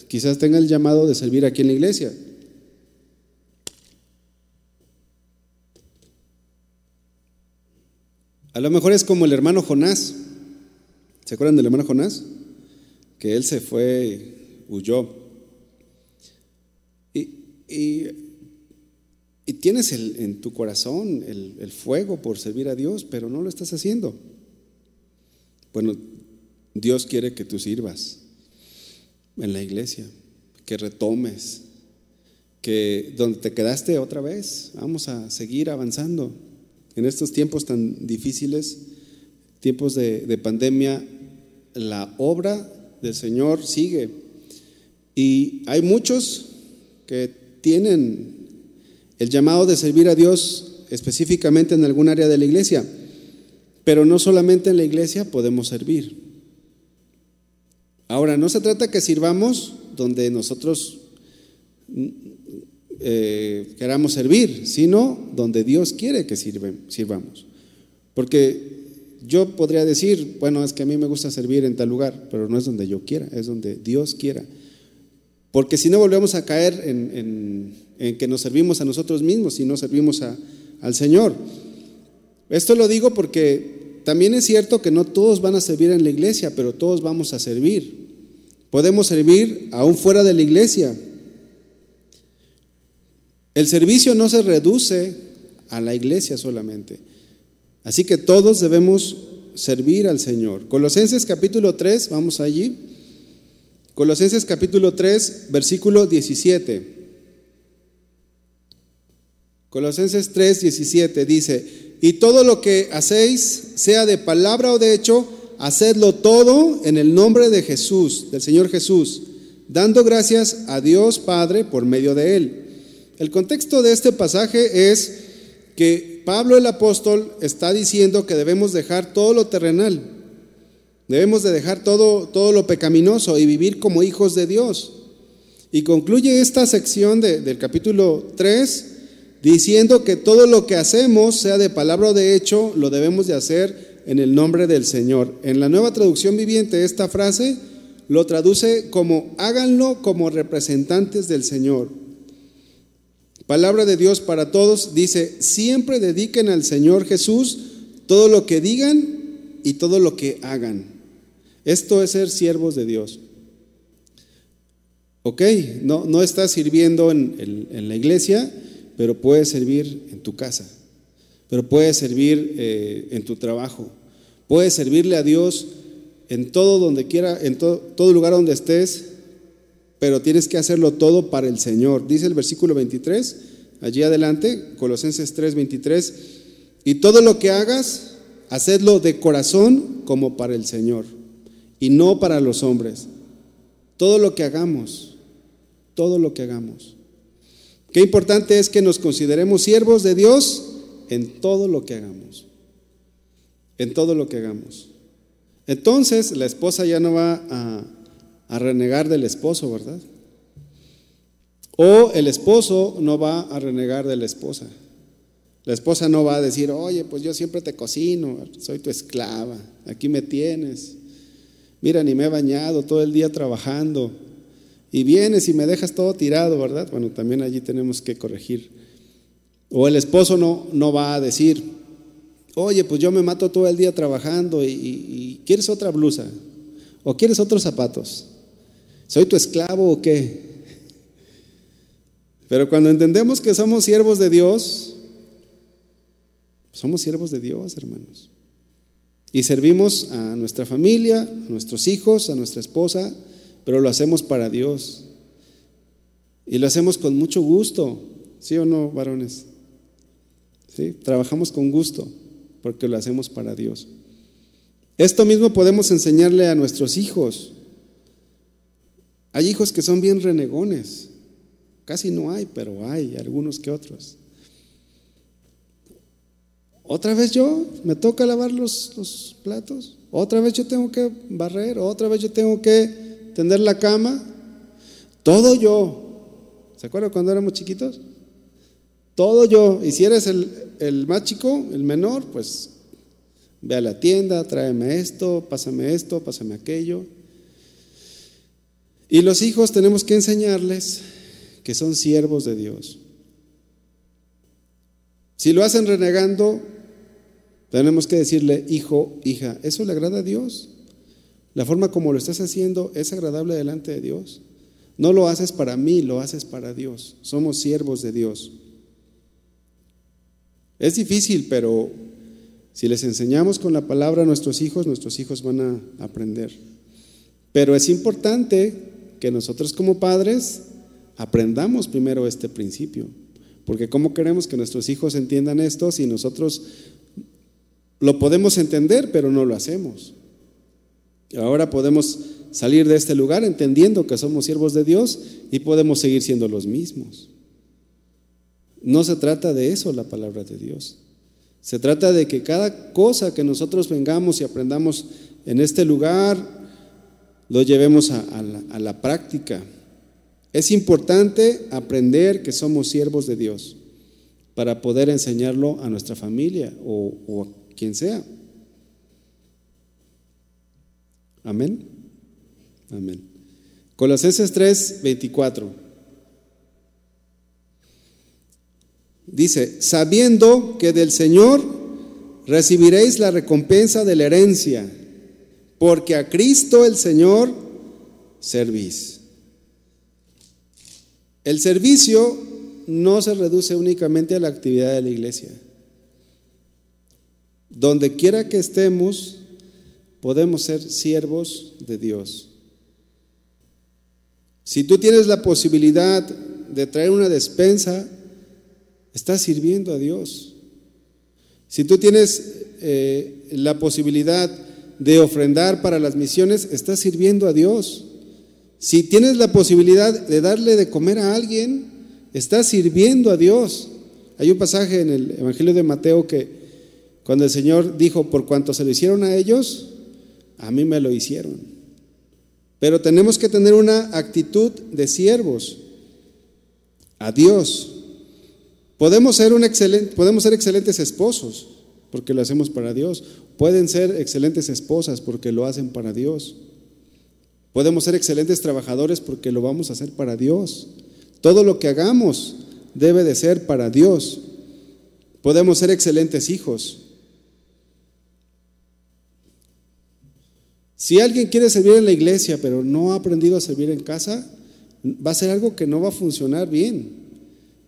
Speaker 1: quizás tenga el llamado de servir aquí en la iglesia. A lo mejor es como el hermano Jonás. ¿Se acuerdan del hermano Jonás? Que él se fue, huyó y, tienes en tu corazón el, el fuego por servir a Dios, pero no lo estás haciendo. Bueno, Dios quiere que tú sirvas en la iglesia, que retomes, que donde te quedaste otra vez, vamos a seguir avanzando. En estos tiempos tan difíciles, tiempos de, de pandemia, la obra del Señor sigue. Y hay muchos que tienen el llamado de servir a Dios específicamente en algún área de la iglesia, pero no solamente en la iglesia podemos servir. Ahora, no se trata que sirvamos donde nosotros eh, queramos servir, sino donde Dios quiere que sirvamos. Porque yo podría decir, bueno, es que a mí me gusta servir en tal lugar, pero no es donde yo quiera, es donde Dios quiera. Porque si no volvemos a caer en, que nos servimos a nosotros mismos y no servimos al Señor. Esto lo digo porque también es cierto que no todos van a servir en la iglesia, pero todos vamos a servir. Podemos servir aún fuera de la iglesia. El servicio no se reduce a la iglesia solamente. Así que todos debemos servir al Señor. Colosenses capítulo 3, vamos allí. Colosenses capítulo 3, versículo 17. Colosenses 3, 17 dice, y todo lo que hacéis, sea de palabra o de hecho, hacedlo todo en el nombre de Jesús, del Señor Jesús, dando gracias a Dios Padre por medio de él. El contexto de este pasaje es que Pablo el apóstol está diciendo que debemos dejar todo lo terrenal, Debemos de dejar todo, todo lo pecaminoso y vivir como hijos de Dios. Y concluye esta sección del capítulo 3 diciendo que todo lo que hacemos, sea de palabra o de hecho, lo debemos de hacer en el nombre del Señor. En la nueva traducción viviente esta frase lo traduce como háganlo como representantes del Señor. Palabra de Dios para todos dice, siempre dediquen al Señor Jesús todo lo que digan y todo lo que hagan. Esto es ser siervos de Dios. Ok, no, no estás sirviendo en, la iglesia, pero puedes servir en tu casa, pero puedes servir eh, en tu trabajo, puedes servirle a Dios en todo donde quiera, en todo lugar donde estés, pero tienes que hacerlo todo para el Señor. Dice el versículo 23, allí adelante, Colosenses 3, 23, y todo lo que hagas, hacedlo de corazón como para el Señor, y no para los hombres. Todo lo que hagamos, todo lo que hagamos. Qué importante es que nos consideremos siervos de Dios en todo lo que hagamos. En todo lo que hagamos. Entonces la esposa ya no va a, a renegar del esposo, ¿verdad? O el esposo no va a renegar de la esposa. La esposa no va a decir, oye, pues yo siempre te cocino, soy tu esclava, aquí me tienes. Mira, ni me he bañado todo el día trabajando y vienes y me dejas todo tirado, ¿verdad? Bueno, también allí tenemos que corregir. O el esposo no, no va a decir, oye, pues yo me mato todo el día trabajando y, ¿quieres otra blusa? ¿O quieres otros zapatos? ¿Soy tu esclavo o qué? Pero cuando entendemos que somos siervos de Dios, somos siervos de Dios, hermanos. Y servimos a nuestra familia, a nuestros hijos, a nuestra esposa, pero lo hacemos para Dios. Y lo hacemos con mucho gusto, ¿sí o no, varones? ¿Sí? Trabajamos con gusto porque lo hacemos para Dios. Esto mismo podemos enseñarle a nuestros hijos. Hay hijos que son bien renegones. Casi no hay, pero hay algunos que otros. Otra vez yo me toca lavar los, los platos. Otra vez yo tengo que barrer. Otra vez yo tengo que tender la cama, todo yo. ¿Se acuerdan cuando éramos chiquitos? Todo yo. Y si eres el, más chico, el menor, pues ve a la tienda, tráeme esto, pásame esto, pásame aquello. Y los hijos tenemos que enseñarles que son siervos de Dios. Si lo hacen renegando, tenemos que decirle, hijo, hija, ¿eso le agrada a Dios? La forma como lo estás haciendo es agradable delante de Dios. No lo haces para mí, lo haces para Dios. Somos siervos de Dios. Es difícil, pero si les enseñamos con la palabra a nuestros hijos, nuestros hijos van a aprender. Pero es importante que nosotros como padres aprendamos primero este principio. Porque ¿cómo queremos que nuestros hijos entiendan esto si nosotros lo podemos entender, pero no lo hacemos? Ahora podemos salir de este lugar entendiendo que somos siervos de Dios y podemos seguir siendo los mismos. No se trata de eso la palabra de Dios. Se trata de que cada cosa que nosotros vengamos y aprendamos en este lugar, lo llevemos a, la, práctica. Es importante aprender que somos siervos de Dios para poder enseñarlo a nuestra familia o, o a quien sea. Amén. Amén. Colosenses 3, 24. Dice, sabiendo que del Señor recibiréis la recompensa de la herencia, porque a Cristo el Señor servís. El servicio no se reduce únicamente a la actividad de la iglesia. Donde quiera que estemos, podemos ser siervos de Dios. Si tú tienes la posibilidad de traer una despensa, estás sirviendo a Dios. Si tú tienes eh, la posibilidad de ofrendar para las misiones, estás sirviendo a Dios. Si tienes la posibilidad de darle de comer a alguien, estás sirviendo a Dios. Hay un pasaje en el Evangelio de Mateo que cuando el Señor dijo, por cuanto se lo hicieron a ellos, a mí me lo hicieron. Pero tenemos que tener una actitud de siervos a Dios. Podemos ser, un excelente, podemos ser excelentes esposos porque lo hacemos para Dios. Pueden ser excelentes esposas porque lo hacen para Dios. Podemos ser excelentes trabajadores porque lo vamos a hacer para Dios. Todo lo que hagamos debe de ser para Dios. Podemos ser excelentes hijos. Si alguien quiere servir en la iglesia pero no ha aprendido a servir en casa, va a ser algo que no va a funcionar bien.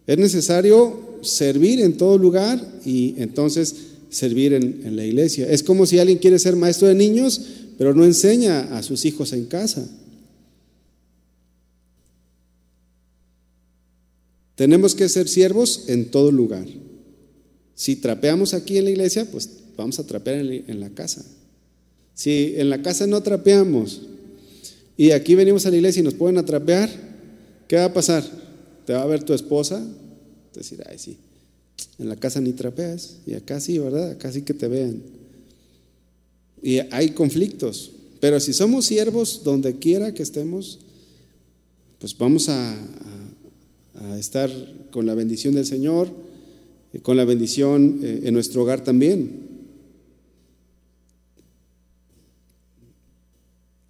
Speaker 1: Es necesario servir en todo lugar y entonces servir en, la iglesia. Es como si alguien quiere ser maestro de niños, pero no enseña a sus hijos en casa. Tenemos que ser siervos en todo lugar. Si trapeamos aquí en la iglesia, pues vamos a trapear en la casa. Si en la casa no trapeamos y aquí venimos a la iglesia y nos pueden atrapear, ¿qué va a pasar? Te va a ver tu esposa, decir, ay, sí, en la casa ni trapeas y acá sí, ¿verdad? Acá sí que te vean. Y hay conflictos, pero si somos siervos donde quiera que estemos, pues vamos a, a estar con la bendición del Señor, con la bendición eh, en nuestro hogar también.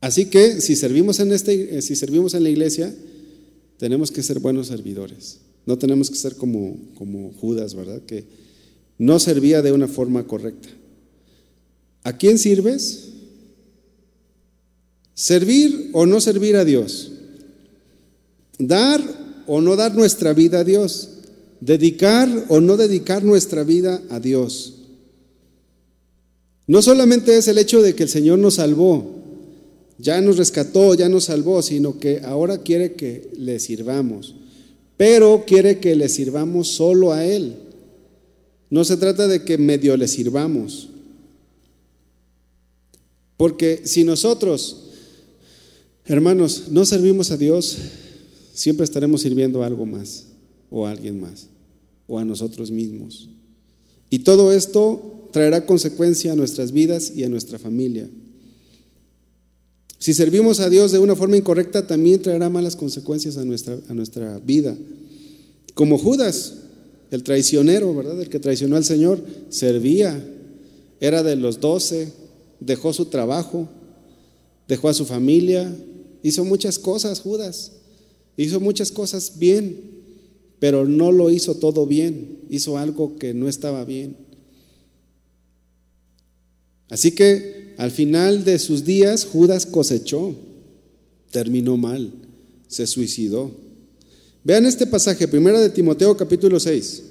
Speaker 1: Así que si servimos en este, eh, si servimos en la iglesia, tenemos que ser buenos servidores. No tenemos que ser como, como Judas, ¿verdad? Que no servía de una forma correcta. ¿A quién sirves? Servir o no servir a Dios. Dar o no dar nuestra vida a Dios, dedicar o no dedicar nuestra vida a Dios. No solamente es el hecho de que el Señor nos salvó, ya nos rescató, ya nos salvó, sino que ahora quiere que le sirvamos, pero quiere que le sirvamos solo a Él. No se trata de que medio le sirvamos, porque si nosotros, hermanos, no servimos a Dios, siempre estaremos sirviendo a algo más o a alguien más o a nosotros mismos. Y todo esto traerá consecuencia a nuestras vidas y a nuestra familia. Si servimos a Dios de una forma incorrecta, también traerá malas consecuencias a nuestra, a nuestra vida. Como Judas, el traicionero, ¿verdad? El que traicionó al Señor, servía, era de los doce, dejó su trabajo, dejó a su familia, hizo muchas cosas, Judas. Hizo muchas cosas bien, pero no lo hizo todo bien. Hizo algo que no estaba bien. Así que al final de sus días Judas cosechó, terminó mal, se suicidó. Vean este pasaje, primera de Timoteo capítulo 6.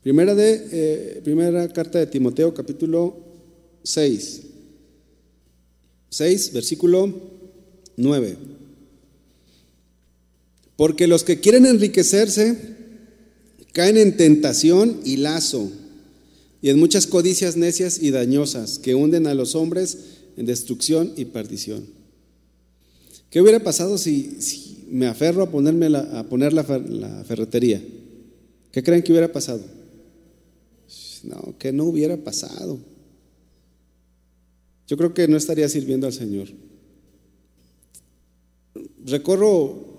Speaker 1: Primera, de, eh, primera carta de Timoteo capítulo 6. 6, versículo 9. Porque los que quieren enriquecerse caen en tentación y lazo y en muchas codicias necias y dañosas que hunden a los hombres en destrucción y perdición. ¿Qué hubiera pasado si, me aferro a, ponerme a poner la, la ferretería? ¿Qué creen que hubiera pasado? No, que no hubiera pasado. Yo creo que no estaría sirviendo al Señor. Recorro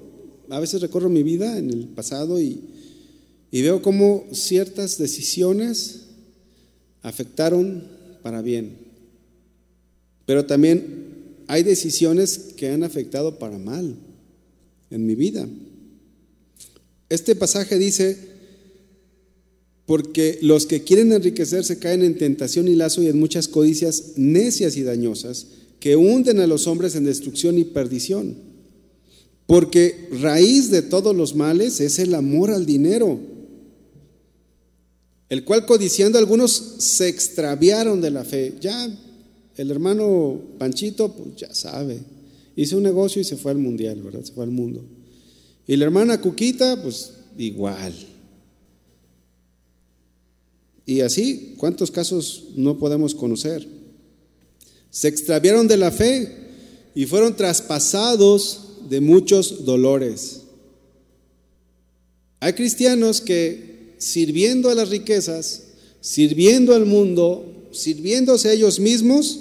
Speaker 1: a veces recorro mi vida en el pasado y, veo cómo ciertas decisiones afectaron para bien. Pero también hay decisiones que han afectado para mal en mi vida. Este pasaje dice, porque los que quieren enriquecerse caen en tentación y lazo y en muchas codicias necias y dañosas que hunden a los hombres en destrucción y perdición. Porque raíz de todos los males es el amor al dinero, el cual codiciando algunos se extraviaron de la fe. Ya el hermano Panchito, pues ya sabe, hizo un negocio y se fue al mundial, ¿verdad? Se fue al mundo. Y la hermana Cuquita, pues igual. Y así, ¿cuántos casos no podemos conocer? Se extraviaron de la fe y fueron traspasados de muchos dolores. Hay cristianos que sirviendo a las riquezas, sirviendo al mundo, sirviéndose a ellos mismos,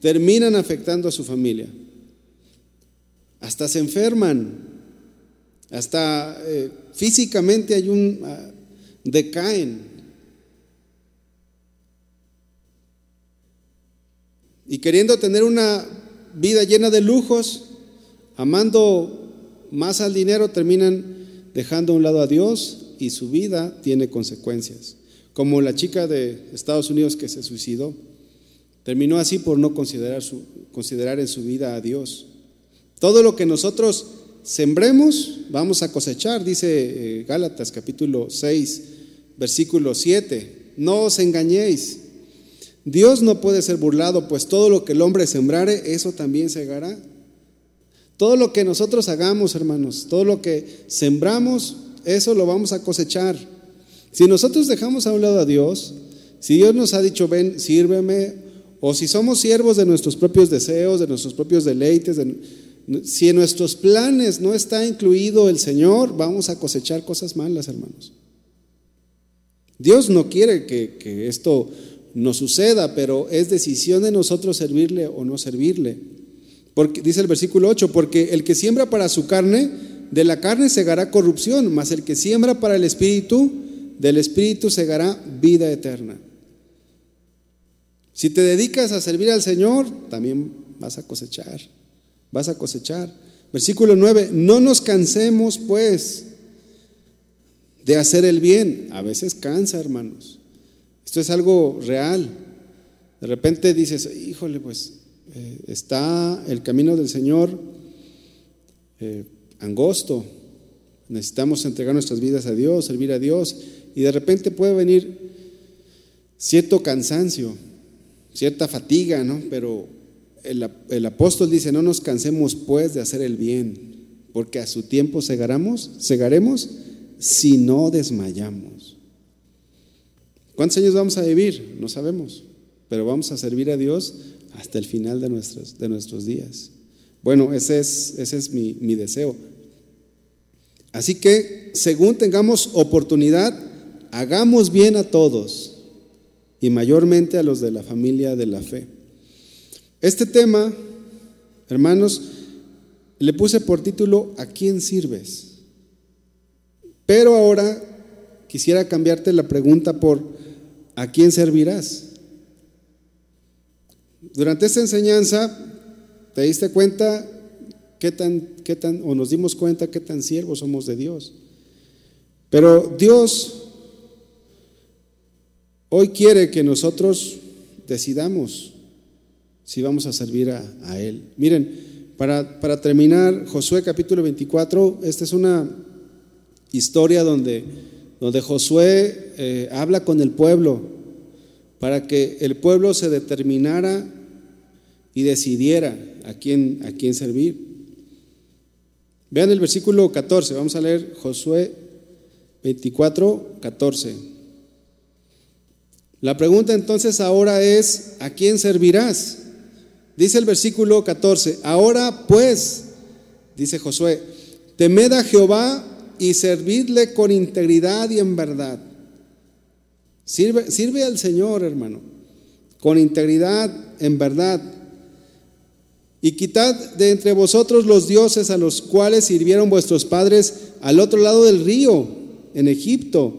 Speaker 1: terminan afectando a su familia. Hasta se enferman, hasta eh, físicamente hay un ah, decaen. Y queriendo tener una vida llena de lujos, amando más al dinero, terminan dejando a un lado a Dios y su vida tiene consecuencias. Como la chica de Estados Unidos que se suicidó, terminó así por no considerar, considerar en su vida a Dios. Todo lo que nosotros sembremos, vamos a cosechar, dice eh, Gálatas capítulo 6, versículo 7. No os engañéis. Dios no puede ser burlado, pues todo lo que el hombre sembrare, eso también segará. Todo lo que nosotros hagamos, hermanos, todo lo que sembramos, eso lo vamos a cosechar. Si nosotros dejamos a un lado a Dios, si Dios nos ha dicho, ven, sírveme, o si somos siervos de nuestros propios deseos, de nuestros propios deleites, si en nuestros planes no está incluido el Señor, vamos a cosechar cosas malas, hermanos. Dios no quiere que, esto nos suceda, pero es decisión de nosotros servirle o no servirle. Porque, dice el versículo 8, porque el que siembra para su carne, de la carne segará corrupción, mas el que siembra para el espíritu, del espíritu segará vida eterna. Si te dedicas a servir al Señor, también vas a cosechar, vas a cosechar. Versículo 9, no nos cansemos pues de hacer el bien. A veces cansa, hermanos. Esto es algo real. De repente dices, híjole, pues eh, está el camino del Señor eh, angosto. Necesitamos entregar nuestras vidas a Dios, servir a Dios, y de repente puede venir cierto cansancio, cierta fatiga, ¿no? Pero el, el apóstol dice, no nos cansemos pues de hacer el bien, porque a su tiempo segaremos, segaremos si no desmayamos. ¿Cuántos años vamos a vivir? No sabemos, pero vamos a servir a Dios hasta el final de nuestros, de nuestros días. Bueno, ese es, ese es mi, mi deseo. Así que, según tengamos oportunidad, hagamos bien a todos y mayormente a los de la familia de la fe. Este tema, hermanos, le puse por título ¿A quién sirves? Pero ahora quisiera cambiarte la pregunta por ¿a quién servirás? Durante esta enseñanza, ¿te diste cuenta qué tan, qué tan, o nos dimos cuenta qué tan siervos somos de Dios? Pero Dios hoy quiere que nosotros decidamos si vamos a servir a, Él. Miren, para, para, terminar, Josué capítulo 24, esta es una historia donde, donde Josué eh, habla con el pueblo para que el pueblo se determinara y decidiera a quién, a quién servir. Vean el versículo 14, vamos a leer Josué 24, 14. La pregunta entonces ahora es, ¿a quién servirás? Dice el versículo 14, ahora pues, dice Josué, temed a Jehová y servidle con integridad y en verdad Sirve, al Señor, hermano, con integridad, en verdad. Y quitad de entre vosotros los dioses a los cuales sirvieron vuestros padres al otro lado del río, en Egipto,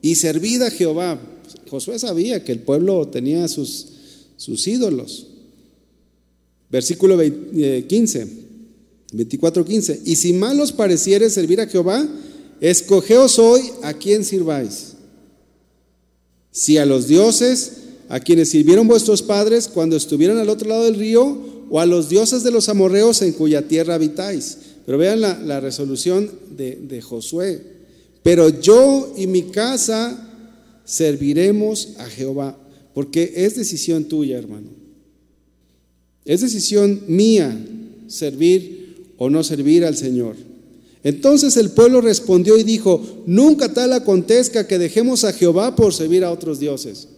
Speaker 1: y servid a Jehová. Josué sabía que el pueblo tenía sus, sus ídolos. Versículo 15, 24, 15. Y si mal os pareciere servir a Jehová, escogeos hoy a quien sirváis si a los dioses a quienes sirvieron vuestros padres cuando estuvieron al otro lado del río, o a los dioses de los amorreos en cuya tierra habitáis. Pero vean la, resolución de, de Josué. Pero yo y mi casa serviremos a Jehová, porque es decisión tuya, hermano. Es decisión mía servir o no servir al Señor. Entonces el pueblo respondió y dijo, nunca tal acontezca que dejemos a Jehová por servir a otros dioses.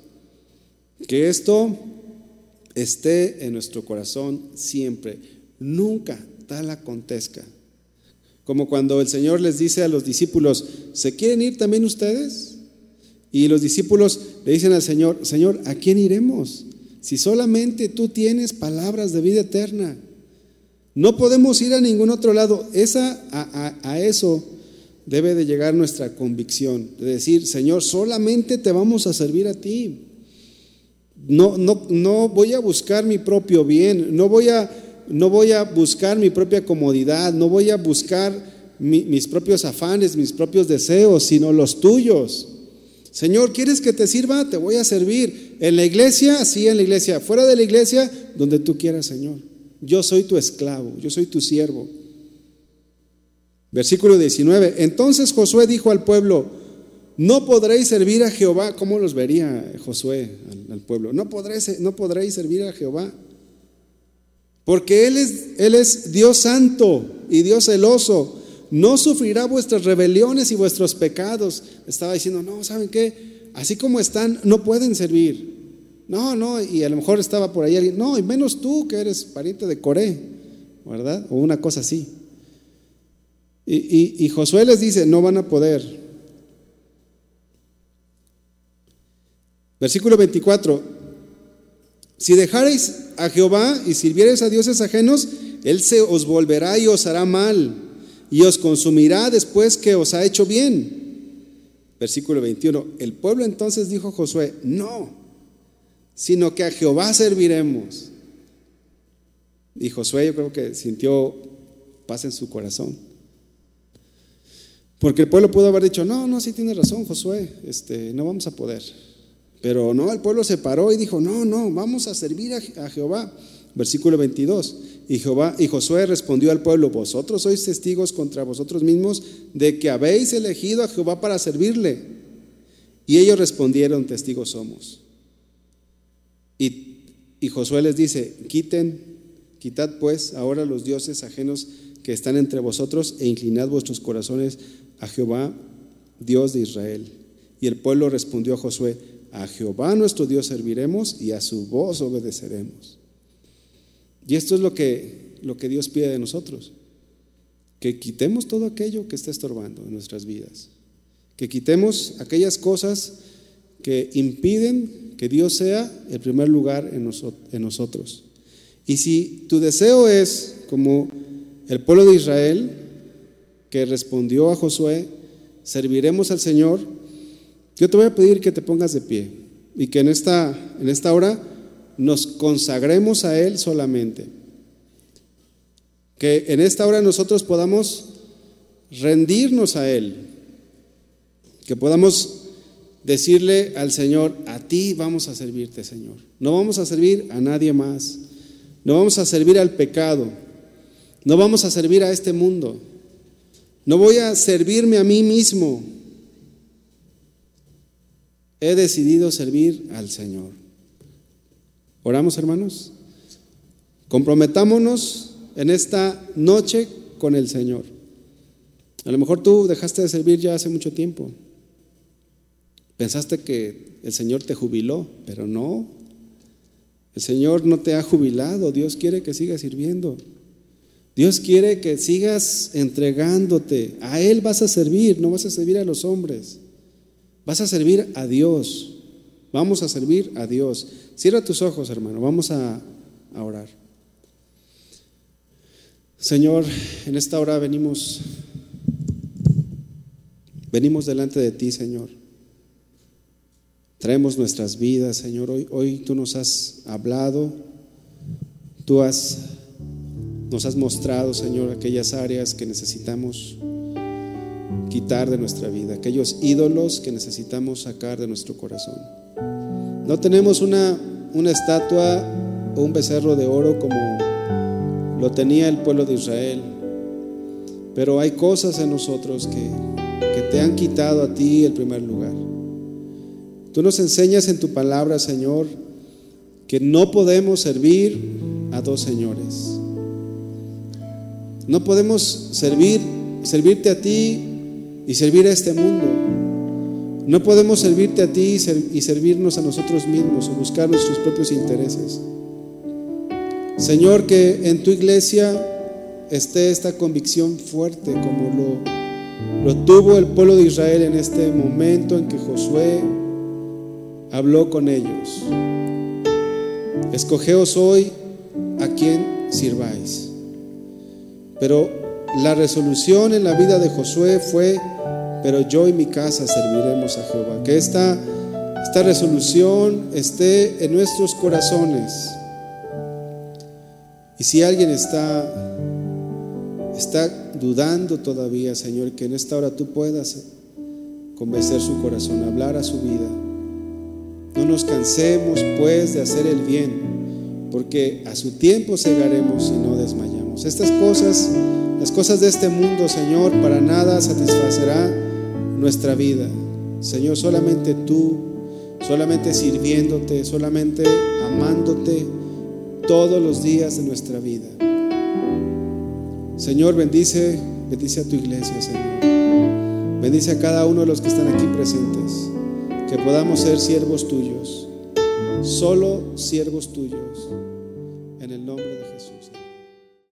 Speaker 1: Que esto esté en nuestro corazón siempre. Nunca tal acontezca. Como cuando el Señor les dice a los discípulos, ¿se quieren ir también ustedes? Y los discípulos le dicen al Señor, Señor, ¿a quién iremos? Si solamente tú tienes palabras de vida eterna. No podemos ir a ningún otro lado. Esa, a, eso debe de llegar nuestra convicción, de decir, Señor, solamente te vamos a servir a ti. No, no, no voy a buscar mi propio bien, no voy a no voy a buscar mi propia comodidad, no voy a buscar mis propios afanes, mis propios deseos, sino los tuyos. Señor, ¿quieres que te sirva? Te voy a servir. En la iglesia, sí, en la iglesia. Fuera de la iglesia, donde tú quieras, Señor. Yo soy tu esclavo, yo soy tu siervo. Versículo 19. Entonces Josué dijo al pueblo, no podréis servir a Jehová. ¿Cómo los vería Josué al, pueblo? No podréis, no podréis servir a Jehová. Porque él es, él es Dios santo y Dios celoso. No sufrirá vuestras rebeliones y vuestros pecados. Estaba diciendo, no, ¿saben qué? Así como están, no pueden servir. No, no, y a lo mejor estaba por ahí alguien, no, y menos tú que eres pariente de Coré, ¿verdad? O una cosa así. Y, Josué les dice, no van a poder. Versículo 24, si dejareis a Jehová y sirviereis a dioses ajenos, Él se os volverá y os hará mal y os consumirá después que os ha hecho bien. Versículo 21, el pueblo entonces dijo a Josué, no, sino que a Jehová serviremos. Y Josué yo creo que sintió paz en su corazón. Porque el pueblo pudo haber dicho, no, no, sí tiene razón Josué, este, no vamos a poder. Pero no, el pueblo se paró y dijo, no, no, vamos a servir a, Jehová. Versículo 22. Y, Jehová, y Josué respondió al pueblo, vosotros sois testigos contra vosotros mismos de que habéis elegido a Jehová para servirle. Y ellos respondieron, testigos somos. Y, y Josué les dice, quiten, quitad pues ahora los dioses ajenos que están entre vosotros e inclinad vuestros corazones a Jehová, Dios de Israel. Y el pueblo respondió a Josué, a Jehová nuestro Dios serviremos y a su voz obedeceremos. Y esto es lo que, lo que Dios pide de nosotros, que quitemos todo aquello que está estorbando en nuestras vidas, que quitemos aquellas cosas que impiden que Dios sea el primer lugar en, en nosotros. Y si tu deseo es, como el pueblo de Israel, que respondió a Josué, serviremos al Señor, yo te voy a pedir que te pongas de pie y que en esta, en esta hora nos consagremos a Él solamente. Que en esta hora nosotros podamos rendirnos a Él, que podamos decirle al Señor, a ti vamos a servirte, Señor. No vamos a servir a nadie más. No vamos a servir al pecado. No vamos a servir a este mundo. No voy a servirme a mí mismo. He decidido servir al Señor. Oramos, hermanos. Comprometámonos en esta noche con el Señor. A lo mejor tú dejaste de servir ya hace mucho tiempo. Pensaste que el Señor te jubiló, pero no. El Señor no te ha jubilado. Dios quiere que sigas sirviendo. Dios quiere que sigas entregándote. A Él vas a servir, no vas a servir a los hombres. Vas a servir a Dios. Vamos a servir a Dios. Cierra tus ojos, hermano. Vamos a, a orar. Señor, en esta hora venimos, venimos delante de ti, Señor. Traemos nuestras vidas, Señor. Hoy, hoy tú nos has hablado, tú has nos has mostrado, Señor, aquellas áreas que necesitamos quitar de nuestra vida, aquellos ídolos que necesitamos sacar de nuestro corazón. No tenemos una, una estatua o un becerro de oro como lo tenía el pueblo de Israel, pero hay cosas en nosotros que, que te han quitado a ti el primer lugar. Tú nos enseñas en tu palabra, Señor, que no podemos servir a dos señores. No podemos servir, servirte a ti y servir a este mundo. No podemos servirte a ti y servirnos a nosotros mismos o buscar nuestros propios intereses. Señor, que en tu iglesia esté esta convicción fuerte como lo, lo tuvo el pueblo de Israel en este momento en que Josué habló con ellos. Escogeos hoy a quien sirváis. Pero la resolución en la vida de Josué fue, pero yo y mi casa serviremos a Jehová. Que esta, esta resolución esté en nuestros corazones Y si alguien está, está dudando todavía, Señor, que en esta hora tú puedas convencer su corazón, hablar a su vida. No nos cansemos, pues, de hacer el bien, porque a su tiempo cegaremos y no desmayamos. Estas cosas, las cosas de este mundo, Señor, para nada satisfacerá nuestra vida. Señor, solamente tú, solamente sirviéndote, solamente amándote todos los días de nuestra vida. Señor, bendice, bendice a tu iglesia, Señor. Bendice a cada uno de los que están aquí presentes. Que podamos ser siervos tuyos, solo siervos tuyos,